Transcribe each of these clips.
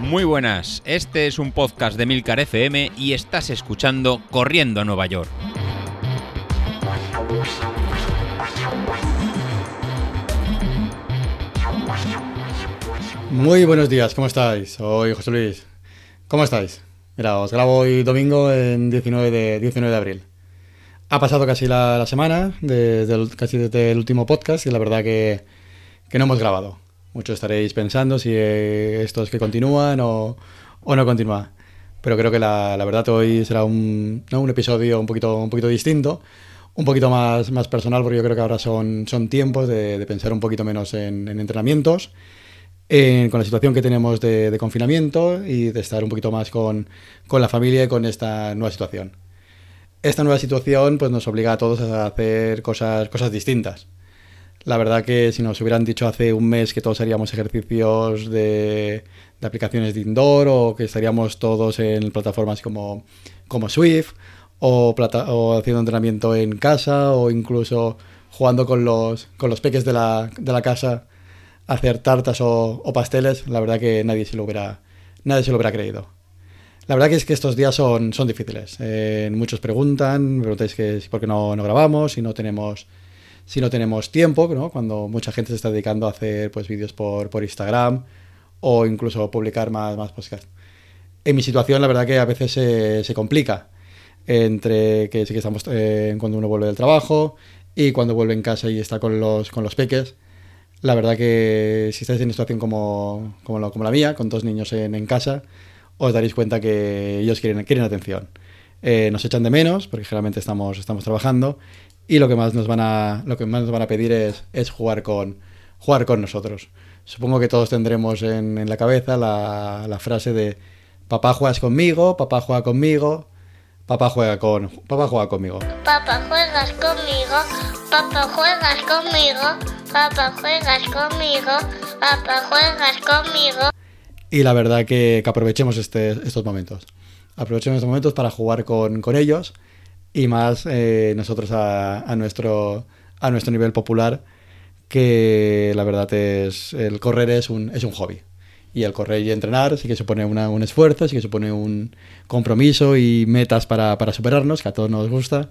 Muy buenas, este es un podcast de Milcar FM y estás escuchando Corriendo a Nueva York. Muy buenos días, ¿cómo estáis? Soy José Luis. ¿Cómo estáis? Mira, os grabo hoy domingo en 19 de, 19 de abril. Ha pasado casi la, semana, desde el, casi desde el último podcast, y la verdad que, que no hemos grabado. Muchos estaréis pensando si eh, esto es que continúan o, no continúa. Pero creo que la, verdad hoy será un, episodio un poquito, distinto, un poquito más, personal, porque yo creo que ahora son, tiempos de, pensar un poquito menos en, en entrenamientos, en, con la situación que tenemos de, confinamiento y de estar un poquito más con, la familia y con esta nueva situación. Esta nueva situación pues, nos obliga a todos a hacer cosas distintas. La verdad que si nos hubieran dicho hace un mes que todos haríamos ejercicios de, de aplicaciones de indoor o que estaríamos todos en plataformas como, como Swift o, haciendo entrenamiento en casa o incluso jugando con los, con los peques de la, de la casa hacer tartas o, pasteles, la verdad que nadie se lo hubiera, nadie se lo hubiera creído. La verdad que es que estos días son, son difíciles. Eh, muchos preguntan, me preguntáis que por qué no, no grabamos, si no tenemos si no tenemos tiempo, ¿no? cuando mucha gente se está dedicando a hacer pues, vídeos por, por Instagram o incluso publicar más, más podcasts. En mi situación, la verdad que a veces se, se complica entre que sí que estamos eh, cuando uno vuelve del trabajo y cuando vuelve en casa y está con los, con los peques. La verdad que si estáis en una situación como, como, lo, como la mía, con dos niños en, en, casa, os daréis cuenta que ellos quieren, quieren atención. Eh, nos echan de menos porque generalmente estamos, estamos trabajando y lo que más nos van a, lo que más nos van a pedir es, es jugar, con, jugar con nosotros. Supongo que todos tendremos en, en la cabeza la, la, frase de papá juegas conmigo, papá juega conmigo, papá juega, con, papá juega conmigo. Papá juegas conmigo, papá juegas conmigo, papá juegas conmigo, papá juegas conmigo. Y la verdad que, que aprovechemos este, estos momentos. Aprovechemos estos momentos para jugar con, con ellos y más eh, nosotros a, a, nuestro, a nuestro nivel popular, que la verdad es el correr es un, es un hobby. Y el correr y entrenar sí que supone una, un esfuerzo, sí que supone un compromiso y metas para, para, superarnos, que a todos nos gusta,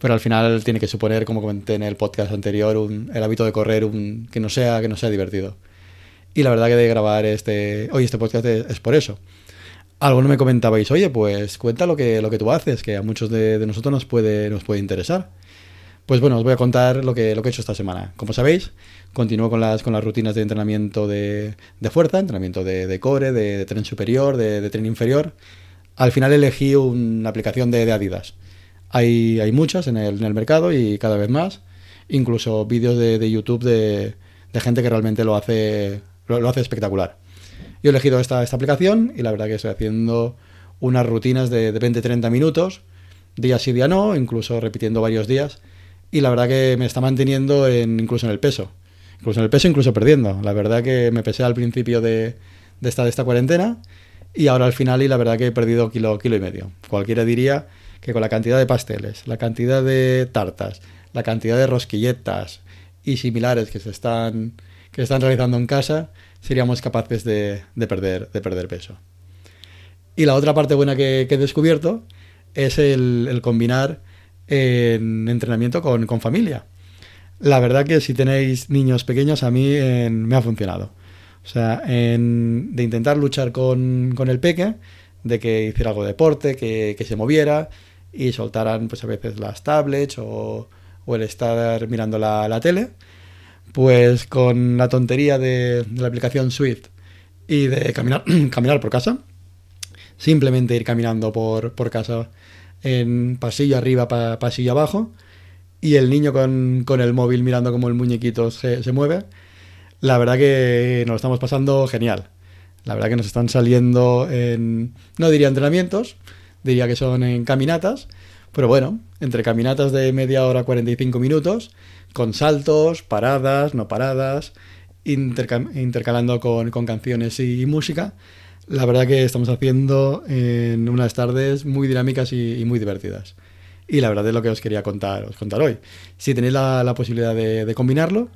pero al final tiene que suponer, como comenté en el podcast anterior, un, el hábito de correr un, que, no sea, que no sea divertido. Y la verdad que de grabar este, hoy este podcast es, es por eso alguno me comentabais, oye, pues cuenta lo que, lo que tú haces, que a muchos de, nosotros nos puede, nos puede interesar. Pues bueno, os voy a contar lo que, lo que he hecho esta semana. Como sabéis, continúo con las, con las rutinas de entrenamiento de, de fuerza, entrenamiento de, core, de, tren superior, de, tren inferior. Al final elegí una aplicación de, Adidas. Hay, hay muchas en el, mercado y cada vez más. Incluso vídeos de, YouTube de, gente que realmente lo hace, lo hace espectacular. Yo he elegido esta, esta aplicación y la verdad que estoy haciendo unas rutinas de, de 20-30 minutos, día sí, día no, incluso repitiendo varios días. Y la verdad que me está manteniendo en, incluso en el peso. Incluso en el peso, incluso perdiendo. La verdad que me pesé al principio de, esta, esta cuarentena y ahora al final y la verdad que he perdido kilo, kilo y medio. Cualquiera diría que con la cantidad de pasteles, la cantidad de tartas, la cantidad de rosquilletas y similares que se están, que están realizando en casa, seríamos capaces de, de, perder, de perder peso. Y la otra parte buena que, he descubierto es el, combinar en entrenamiento con, con, familia. La verdad que si tenéis niños pequeños a mí en, me ha funcionado. O sea, de intentar luchar con, con, el peque, de que hiciera algo de deporte, que, que, se moviera y soltaran pues a veces las tablets o, o el estar mirando la, la tele pues con la tontería de, la aplicación Swift y de caminar, caminar por casa, simplemente ir caminando por, por casa en pasillo arriba, pa, pasillo abajo, y el niño con, con, el móvil mirando como el muñequito se, se mueve, la verdad que nos lo estamos pasando genial. La verdad que nos están saliendo en, no diría entrenamientos, diría que son en caminatas, pero bueno, entre caminatas de media hora, 45 minutos, con saltos, paradas, no paradas, interca intercalando con, canciones y, música. La verdad que estamos haciendo en unas tardes muy dinámicas y, muy divertidas. Y la verdad es lo que os quería contar, os contar hoy. Si tenéis la, posibilidad de, de, combinarlo,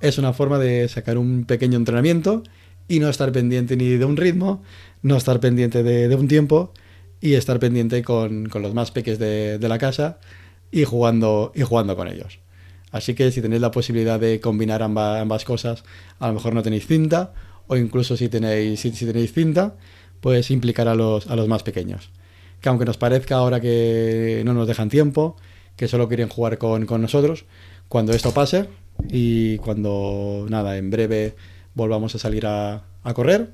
es una forma de sacar un pequeño entrenamiento y no estar pendiente ni de un ritmo, no estar pendiente de, un tiempo y estar pendiente con, los más peques de, la casa y jugando, y jugando con ellos. Así que si tenéis la posibilidad de combinar ambas, cosas, a lo mejor no tenéis cinta, o incluso si tenéis, si, tenéis cinta, pues implicar a los, a los más pequeños. Que aunque nos parezca ahora que no nos dejan tiempo, que solo quieren jugar con, con nosotros, cuando esto pase y cuando, nada, en breve volvamos a salir a, correr,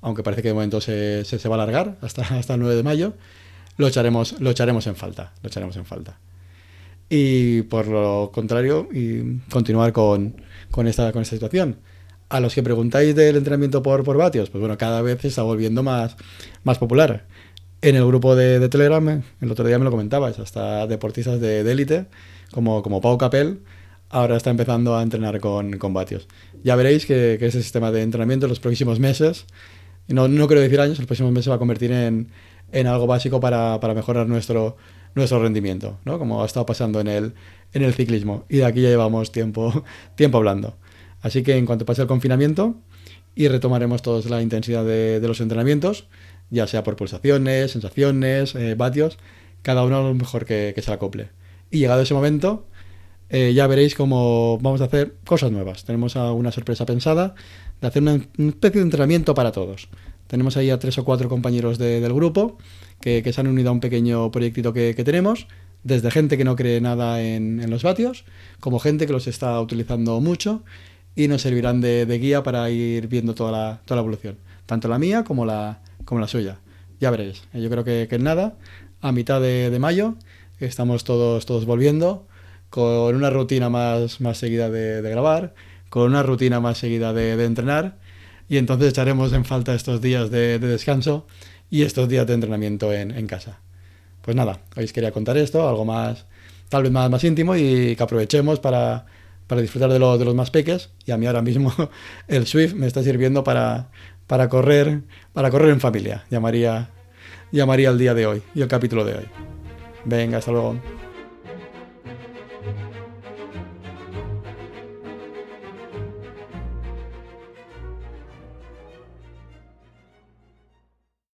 aunque parece que de momento se, se, va a alargar hasta, hasta el 9 de mayo, lo echaremos, lo echaremos en falta, lo echaremos en falta. Y por lo contrario, continuar con, con, esta, con esta situación. A los que preguntáis del entrenamiento por, por vatios, pues bueno, cada vez se está volviendo más, más popular. En el grupo de, Telegram, el otro día me lo comentabas, hasta deportistas de élite, como, como Pau Capel, ahora está empezando a entrenar con, con vatios. Ya veréis que, ese sistema de entrenamiento en los próximos meses, no, no quiero decir años, los próximos meses se va a convertir en, en algo básico para, para, mejorar nuestro, nuestro rendimiento, ¿no? como ha estado pasando en el, en el ciclismo. Y de aquí ya llevamos tiempo, tiempo hablando. Así que en cuanto pase el confinamiento y retomaremos todos la intensidad de, los entrenamientos, ya sea por pulsaciones, sensaciones, eh, vatios, cada uno lo mejor que, que se acople. Y llegado ese momento, eh, ya veréis cómo vamos a hacer cosas nuevas. Tenemos una sorpresa pensada de hacer una, especie de entrenamiento para todos. Tenemos ahí a tres o cuatro compañeros del grupo que, se han unido a un pequeño proyectito que, tenemos, desde gente que no cree nada en, los vatios, como gente que los está utilizando mucho y nos servirán de, guía para ir viendo toda la, evolución, tanto la mía como la, suya. Ya veréis, yo creo que, en nada, a mitad de, mayo, estamos todos, todos volviendo con una rutina más, más seguida de, grabar, con una rutina más seguida de, entrenar, y entonces echaremos en falta estos días de, descanso y estos días de entrenamiento en, casa. Pues nada, hoy os quería contar esto, algo más, tal vez más, más íntimo y que aprovechemos para, disfrutar de, de los más peques, y a mí ahora mismo el Swift me está sirviendo para, para, correr, para correr en familia, llamaría, llamaría el día de hoy y el capítulo de hoy. Venga, hasta luego.